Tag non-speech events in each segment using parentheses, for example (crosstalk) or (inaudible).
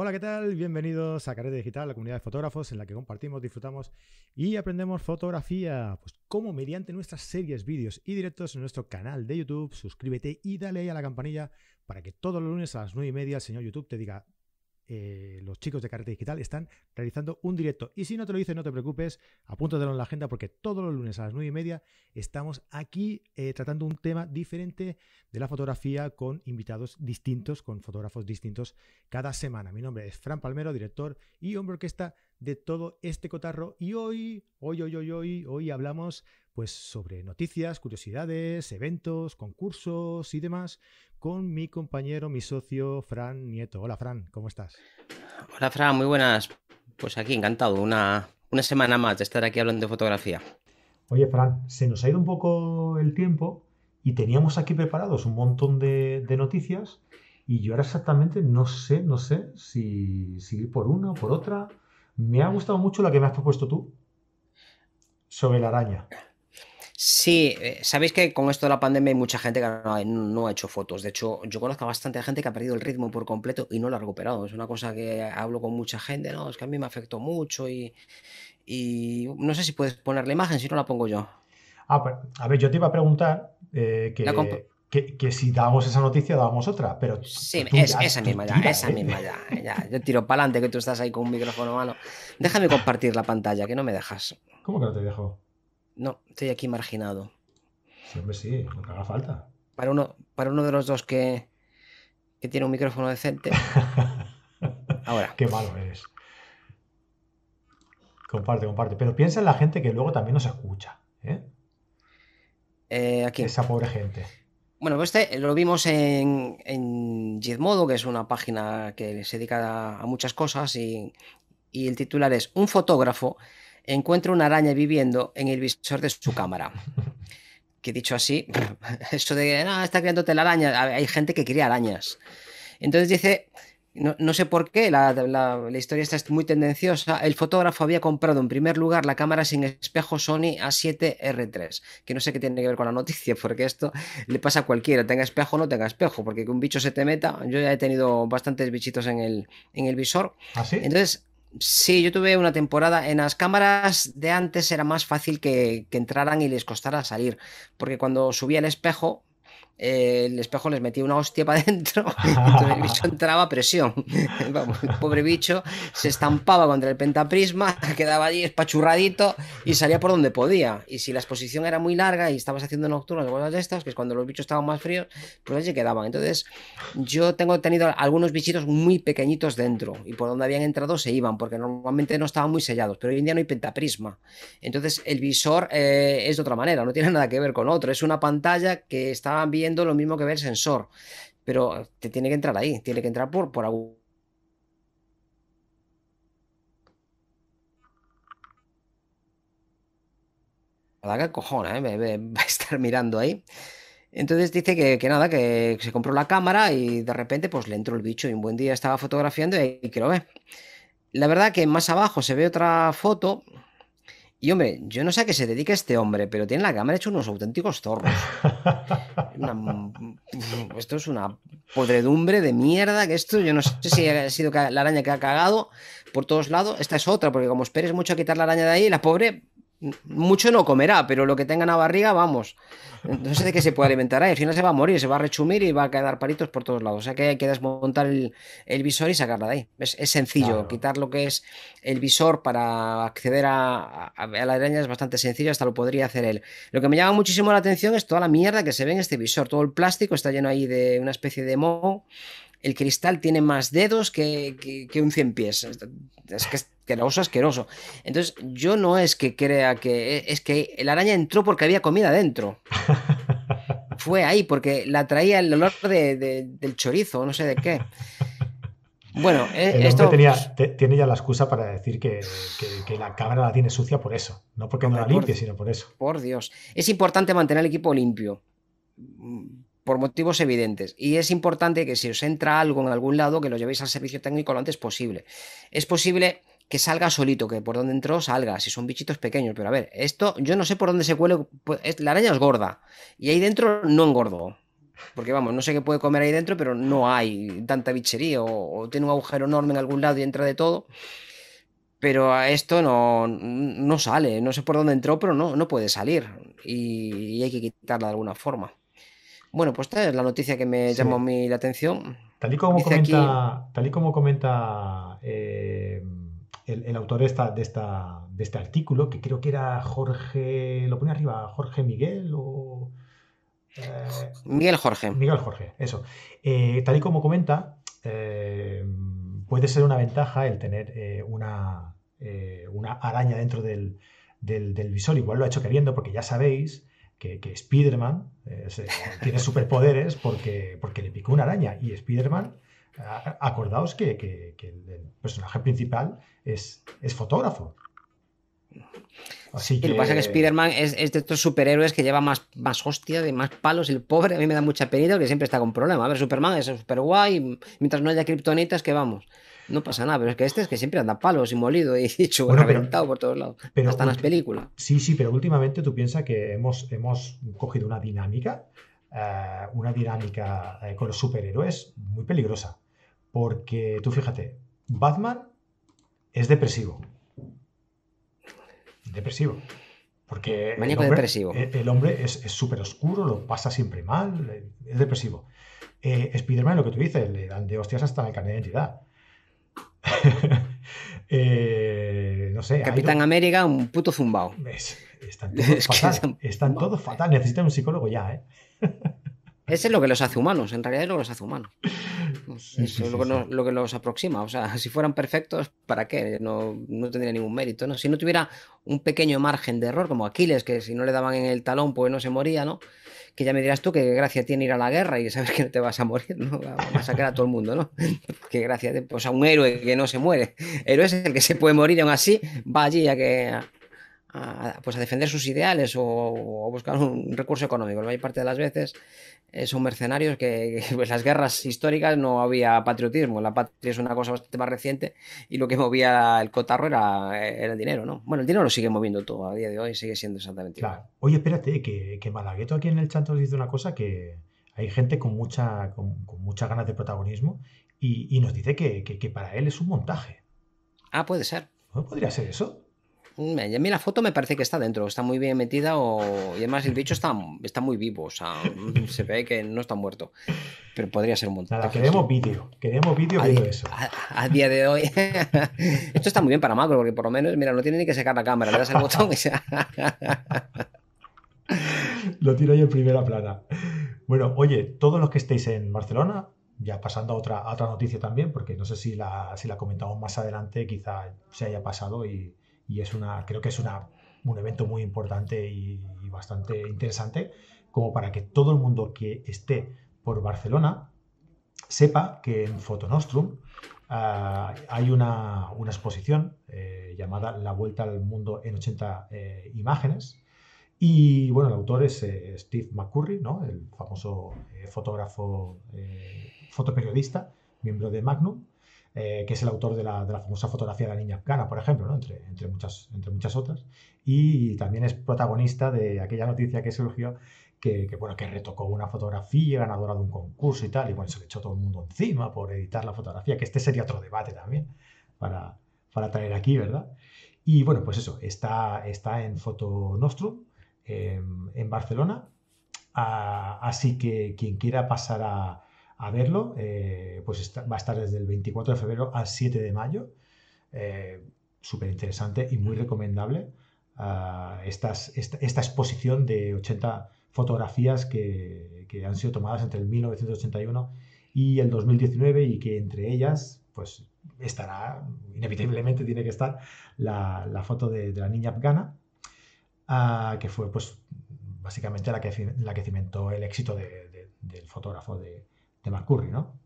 Hola, ¿qué tal? Bienvenidos a Carrete Digital, la comunidad de fotógrafos en la que compartimos, disfrutamos y aprendemos fotografía. Pues como mediante nuestras series, vídeos y directos en nuestro canal de YouTube. Suscríbete y dale ahí a la campanilla para que todos los lunes a las 9 y media el señor YouTube te diga eh, los chicos de Carrete Digital están realizando un directo. Y si no te lo dicen, no te preocupes, apúntatelo en la agenda porque todos los lunes a las 9 y media estamos aquí eh, tratando un tema diferente de la fotografía con invitados distintos, con fotógrafos distintos cada semana. Mi nombre es Fran Palmero, director y hombre orquesta de todo este cotarro. Y hoy, hoy, hoy, hoy, hoy, hoy hablamos pues sobre noticias, curiosidades, eventos, concursos y demás con mi compañero, mi socio, Fran Nieto. Hola, Fran, ¿cómo estás? Hola, Fran, muy buenas. Pues aquí, encantado. Una, una semana más de estar aquí hablando de fotografía. Oye, Fran, se nos ha ido un poco el tiempo y teníamos aquí preparados un montón de, noticias y yo ahora exactamente no sé, no sé si, si ir por una o por otra. Me ha gustado mucho la que me has propuesto tú sobre la araña. Sí, eh, sabéis que con esto de la pandemia hay mucha gente que no, ha hecho fotos. De hecho, yo conozco a bastante gente que ha perdido el ritmo por completo y no lo ha recuperado. Es una cosa que hablo con mucha gente, no, es que a mí me afectó mucho y, no sé si puedes poner la imagen, si no la pongo yo. Ah, pues, a ver, yo te iba a preguntar eh, que, si dábamos esa noticia, dábamos otra, pero... Sí, esa misma ya, esa ¿eh? misma ya, ya. Yo tiro para adelante que tú estás ahí con un micrófono mano. Déjame compartir la pantalla, que no me dejas. ¿Cómo que no te dejo? No, estoy aquí marginado. Siempre sí, lo que haga falta. Para uno, para uno de los dos que, que tiene un micrófono decente. (laughs) Ahora. Qué malo eres. Comparte, comparte. Pero piensa en la gente que luego también nos escucha. ¿eh? Eh, aquí. Esa pobre gente. Bueno, pues este lo vimos en, en Gizmodo, que es una página que se dedica a, muchas cosas, y, y el titular es Un fotógrafo encuentra una araña viviendo en el visor de su cámara. Que dicho así, (laughs) eso de, no, está creando telaraña, hay gente que cría arañas. Entonces dice, no, sé por qué, la, la, historia está muy tendenciosa. El fotógrafo había comprado en primer lugar la cámara sin espejo Sony A7R3, que no sé qué tiene que ver con la noticia, porque esto le pasa a cualquiera, tenga espejo o no tenga espejo, porque que un bicho se te meta, yo ya he tenido bastantes bichitos en el, en el visor. ¿Ah, Entonces, Sí, yo tuve una temporada. En las cámaras de antes era más fácil que, entraran y les costara salir. Porque cuando subía el espejo, eh, el espejo les metía una hostia para (laughs) adentro y el bicho (laughs) entraba a presión. (laughs) el pobre bicho se estampaba contra el pentaprisma, quedaba allí espachurradito y salía por donde podía. Y si la exposición era muy larga y estabas haciendo nocturnas o cosas de estas, que es cuando los bichos estaban más fríos, pues allí quedaban. Entonces, yo tengo tenido algunos bichitos muy pequeñitos dentro y por donde habían entrado se iban, porque normalmente no estaban muy sellados, pero hoy en día no hay pentaprisma. Entonces, el visor eh, es de otra manera, no tiene nada que ver con otro. Es una pantalla que estaban bien lo mismo que ver el sensor, pero te tiene que entrar ahí, tiene que entrar por, por algún que cojona, ¿eh? (laughs) va a estar mirando ahí. Entonces dice que, que, nada, que se compró la cámara y de repente pues le entró el bicho y un buen día estaba fotografiando y, y que lo ve. La verdad que más abajo se ve otra foto y hombre, yo no sé a qué se dedica este hombre, pero tiene la cámara hecho unos auténticos zorros. (laughs) esto es una podredumbre de mierda, que esto yo no sé si ha sido la araña que ha cagado por todos lados. Esta es otra, porque como esperes mucho a quitar la araña de ahí, la pobre mucho no comerá, pero lo que tenga en la barriga, vamos. No sé de qué se puede alimentar ahí. Al final se va a morir, se va a rechumir y va a quedar paritos por todos lados. O sea que hay que desmontar el, visor y sacarla de ahí. Es, sencillo. Quitar lo que es el visor para acceder a, la araña es bastante sencillo. Hasta lo podría hacer él. Lo que me llama muchísimo la atención es toda la mierda que se ve en este visor. Todo el plástico está lleno ahí de una especie de moho el cristal tiene más dedos que, un cien pies. Es que es asqueroso, asqueroso. Entonces, yo no es que crea que. Es que la araña entró porque había comida dentro. (laughs) Fue ahí, porque la traía el olor del chorizo, no sé de qué. Bueno, eh, esto. tiene ya la excusa para decir que, la cámara la tiene sucia por eso. No porque no la limpie, sino por eso. Por Dios. Es importante mantener el equipo limpio por motivos evidentes. Y es importante que si os entra algo en algún lado, que lo llevéis al servicio técnico lo antes posible. Es posible que salga solito, que por donde entró salga, si son bichitos pequeños. Pero a ver, esto yo no sé por dónde se cuele. Pues, la araña es gorda y ahí dentro no engordo. Porque vamos, no sé qué puede comer ahí dentro, pero no hay tanta bichería o, tiene un agujero enorme en algún lado y entra de todo. Pero a esto no, no sale, no sé por dónde entró, pero no, no puede salir y, hay que quitarla de alguna forma. Bueno, pues esta es la noticia que me llamó a mí la atención. Tal y como comenta, tal y como comenta eh, el, autor de, esta, de, esta, de este artículo, que creo que era Jorge, lo pone arriba, Jorge Miguel o... Eh, Miguel Jorge. Miguel Jorge, eso. Eh, tal y como comenta, puede ser una ventaja el tener una, una, araña dentro del, visor. Igual lo ha hecho queriendo porque ya sabéis que, que Spider-Man tiene superpoderes porque, porque le picó una araña y Spider-Man acordaos que, el personaje principal es, es fotógrafo. Así que... Lo que pasa es que Spider-Man es, de estos superhéroes que lleva más, más hostia, de más palos. El pobre a mí me da mucha penita porque siempre está con problemas. A ver, Superman es súper guay. Mientras no haya kriptonitas, que vamos. No pasa nada, pero es que este es que siempre anda palos y molido y (laughs) dicho, reventado por todos lados. Pero, Hasta en las películas. Sí, sí, pero últimamente tú piensas que hemos, hemos cogido una dinámica, eh, una dinámica eh, con los superhéroes muy peligrosa. Porque tú fíjate, Batman es depresivo. Depresivo. Porque el hombre, depresivo. El, hombre es súper oscuro, lo pasa siempre mal, es depresivo. Eh, Spider-Man, lo que tú dices, le dan de hostias hasta el carnet de identidad. Eh, no sé. Capitán América, un puto zumbao. están (laughs) todos fatal. Están todos fatal. Necesitan un psicólogo ya, ¿eh? (laughs) Ese es lo que los hace humanos, en realidad es lo que los hace humanos. es lo, que los aproxima. O sea, si fueran perfectos, ¿para qué? No, tendría ningún mérito, ¿no? Si no tuviera un pequeño margen de error, como Aquiles, que si no le daban en el talón, pues no se moría, ¿no? Que ya me dirás tú que gracia tiene ir a la guerra y saber que no te vas a morir, ¿no? a sacar a todo el mundo, ¿no? (laughs) Que gracia, pues a un héroe que no se muere. Héroe es el que se puede morir y aún así va allí a que a, pues a defender sus ideales o, buscar un recurso económico. La mayor parte de las veces eh, son mercenarios que, (laughs) pues las guerras históricas no había patriotismo. La patria es una cosa bastante más reciente y lo que movía el cotarro era, el dinero, ¿no? Bueno, el dinero lo sigue moviendo todo a día de hoy, sigue siendo exactamente igual. Oye, espérate, que, que Malagueto aquí en el chat nos dice una cosa que hay gente con, mucha, con, muchas ganas de protagonismo y, nos dice que, que, para él es un montaje. Ah, puede ser. ¿No podría ser eso? Mm, a mí la foto me parece que está dentro, está muy bien metida o... y además el bicho está, está muy vivo, o sea, se ve que no está muerto, pero podría ser un montón. Nada, queremos vídeo, queremos vídeo de eso. A, día de hoy, (laughs) esto está muy bien para macro, porque por lo menos, mira, no tiene ni que sacar la cámara, le das el botón y se... (laughs) Lo tiro ahí en primera plana. Bueno, oye, todos los que estéis en Barcelona, ya pasando a otra, a otra noticia también, porque no sé si la, si la comentamos más adelante, quizá se haya pasado y y es una, creo que es una, un evento muy importante y, bastante interesante como para que todo el mundo que esté por Barcelona sepa que en Fotonostrum ah, hay una, una exposición eh, llamada La Vuelta al Mundo en 80 eh, imágenes. Y bueno, el autor es eh, Steve McCurry, ¿no? el famoso fotógrafo, fotoperiodista, miembro de Magnum. Eh, que es el autor de la, famosa fotografía de la niña afgana, por ejemplo, entre, entre, muchas, entre muchas otras. Y también es protagonista de aquella noticia que surgió que, bueno, que retocó una fotografía ganadora de un concurso y tal, y bueno, se le echó todo el mundo encima por editar la fotografía, que este sería otro debate también para, para traer aquí, ¿verdad? Y bueno, pues eso, está, está en Foto Nostrum, en Barcelona, ah, así que quien quiera pasar a, a verlo, eh, pues va a estar desde el 24 de febrero al 7 de mayo. Eh, Súper interesante y muy recomendable ah, esta, exposición de 80 fotografías que, han sido tomadas entre el 1981 y el 2019 y que entre ellas pues estará, inevitablemente tiene que estar la, foto de, la niña afgana, ah, que fue pues básicamente la que, la que cimentó el éxito del fotógrafo de, de McCurry, ¿no?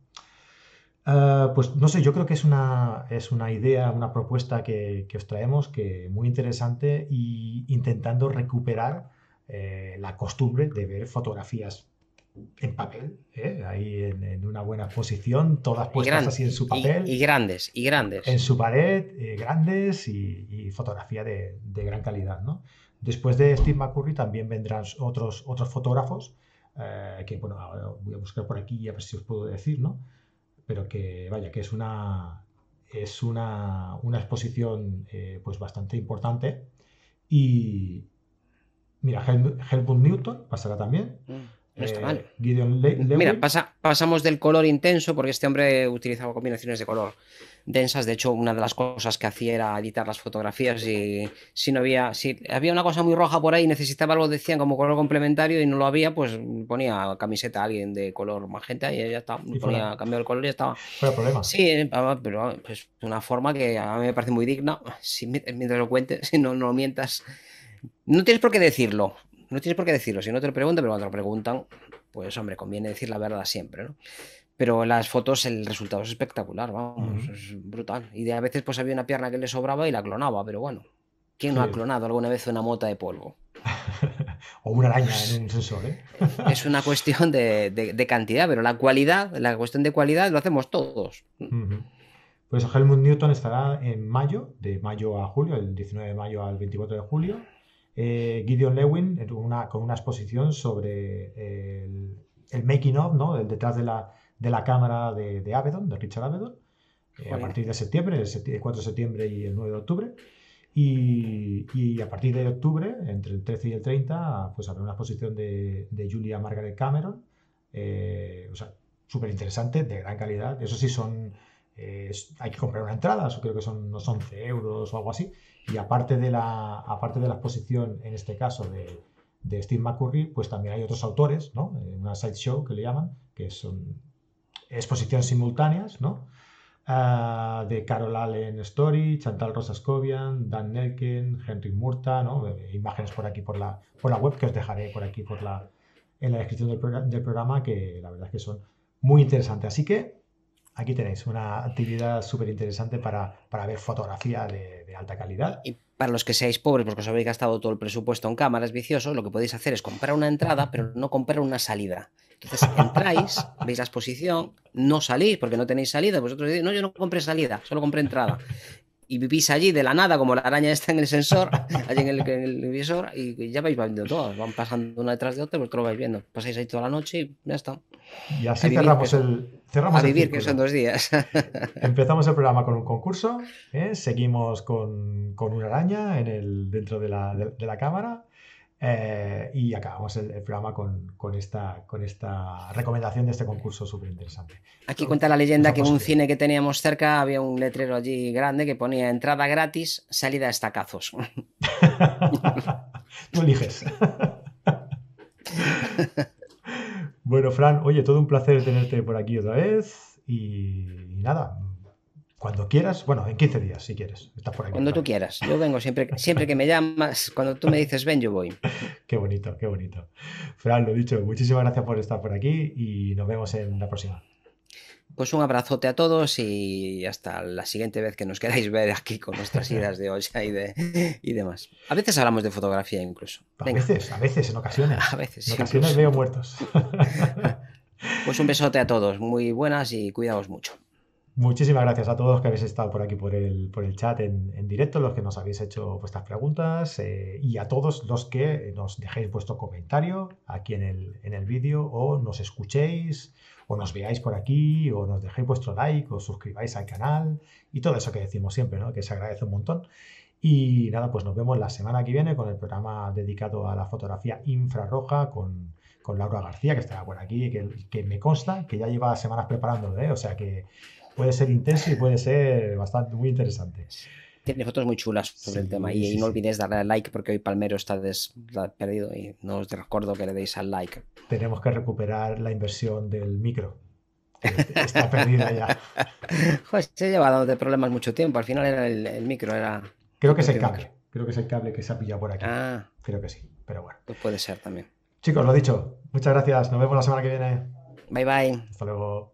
Eh, pues no sé, yo creo que es una, es una idea, una propuesta que, os traemos que muy interesante y intentando recuperar eh, la costumbre de ver fotografías en papel, ¿eh? ahí en, una buena posición, todas puestas así en su papel. Y, grandes, y grandes. En su pared, grandes y, fotografía de, gran calidad. ¿no? Después de Steve McCurry también vendrán otros, otros fotógrafos eh, que bueno, voy a buscar por aquí a ver si os puedo decir, ¿no? Pero que vaya, que es una, es una, exposición eh, pues bastante importante y mira, Helmut Newton pasará también. Mm. No está mal. Mira, pasamos del color intenso, porque este hombre utilizaba combinaciones de color densas. De hecho, una de las cosas que hacía era editar las fotografías. Y si no había, si había una cosa muy roja por ahí, necesitaba algo, decían como color complementario y no lo había, pues ponía camiseta a alguien de color magenta y ya está. Ponía, cambiado el color y ya estaba. problema. Sí, pero pues una forma que a mí me parece muy digna. Si, mientras lo cuentes, (laughs) si no, no lo mientas. No tienes por qué decirlo. No tienes por qué decirlo, si no te lo preguntan, pero cuando te lo preguntan, pues hombre, conviene decir la verdad siempre, ¿no? Pero en las fotos el resultado es espectacular, vamos, es brutal. Y de a veces pues había una pierna que le sobraba y la clonaba, pero bueno, ¿quién no ha clonado alguna vez una mota de polvo? (laughs) o una araña en un sensor, ¿eh? es una (laughs) cuestión de, cantidad, pero la cualidad, la cuestión de cualidad lo hacemos todos. Pues Helmut Newton estará en mayo, de mayo a julio, el 19 de mayo al 24 de julio, eh, Gideon Lewin con una exposición sobre el, making of, ¿no? el detrás de la, de la cámara de, de Avedon, de Richard Avedon, eh, a partir de septiembre, el 4 de septiembre y el 9 de octubre. Y, a partir de octubre, entre el 13 y el 30, pues habrá una exposición de, Julia Margaret Cameron, eh, o sea, súper interesante, de gran calidad. Eso sí, son hay que comprar una entrada, creo que son unos 11 euros o algo así. Y aparte de la, aparte de la exposición, en este caso, de, de Steve McCurry, pues también hay otros autores, ¿no? Eh, una sideshow que le llaman, que son exposiciones simultáneas, ¿no? Ah, de Carol Allen Story, Chantal Rosascovian, Dan Nelken, Henry Murta, ¿no? Eh, imágenes por aquí por la, por la web que os dejaré por aquí por la, en la descripción del, del programa, que la verdad es que son muy interesantes. Así que Aquí tenéis una actividad súper interesante para, ver fotografía de, alta calidad. Y para los que seáis pobres, porque os habéis gastado todo el presupuesto en cámaras viciosos, lo que podéis hacer es comprar una entrada, pero no comprar una salida. Entonces entráis, veis la exposición, no salís porque no tenéis salida. Vosotros decís, no, yo no compré salida, solo compré entrada y vivís allí de la nada, como la araña está en el sensor, allí en el, visor, y ya vais viendo todas, van pasando una detrás de otra, vosotros lo vais viendo. Pasáis ahí toda la noche y ya está. Y así cerramos el. Cerramos a vivir, que son dos días. (laughs) Empezamos el programa con un concurso, ¿eh? seguimos con, una araña en el, dentro de la, de la cámara eh, y acabamos el, programa con, esta, con esta recomendación de este concurso súper interesante. Aquí cuenta la leyenda que en un cine que teníamos cerca había un letrero allí grande que ponía entrada gratis, salida a estacazos. (laughs) Tú eliges. (laughs) bueno, Fran, oye, todo un placer tenerte por aquí otra vez y nada, cuando quieras, bueno, en 15 días, si quieres. Estás por aquí. Cuando tú quieras. Yo vengo siempre, (laughs) siempre que me llamas, cuando tú me dices ven, yo voy. qué bonito, qué bonito. Fran, lo dicho, muchísimas gracias por estar por aquí y nos vemos en la próxima. Pues un abrazote a todos y hasta la siguiente vez que nos queráis ver aquí con nuestras (laughs) ideas de hoy y, de, y demás. A veces hablamos de fotografía incluso. A veces, a veces, en ocasiones. (laughs) A veces. En ocasiones veo muertos. Pues un besote a todos, muy buenas y cuidaos mucho. Muchísimas gracias a todos que habéis estado por aquí por el, por el chat en, directo, los que nos habéis hecho vuestras preguntas eh, y a todos los que nos dejéis vuestro comentario aquí en el, en el vídeo o nos escuchéis o nos veáis por aquí o nos dejéis vuestro like o suscribáis al canal y todo eso que decimos siempre, ¿no? que se agradece un montón. Y nada, pues nos vemos la semana que viene con el programa dedicado a la fotografía infrarroja con, con Laura García, que estará por aquí, que, que me consta que ya lleva semanas preparándolo, ¿eh? o sea que puede ser intenso y puede ser bastante muy interesante. Tiene fotos muy chulas sobre el tema. y, no olvidéis darle al like porque hoy Palmero está perdido y no os recuerdo que le deis al like. Tenemos que recuperar la inversión del micro. está perdida ya. (laughs) Joder, se ha llevado de problemas mucho tiempo. Al final era el, micro, era. Creo que es el cable. Creo que es el cable que se ha pillado por aquí. Ah. Creo que sí, pero bueno. Pues puede ser también. Chicos, lo dicho. Muchas gracias. Nos vemos la semana que viene. Bye bye. Hasta luego.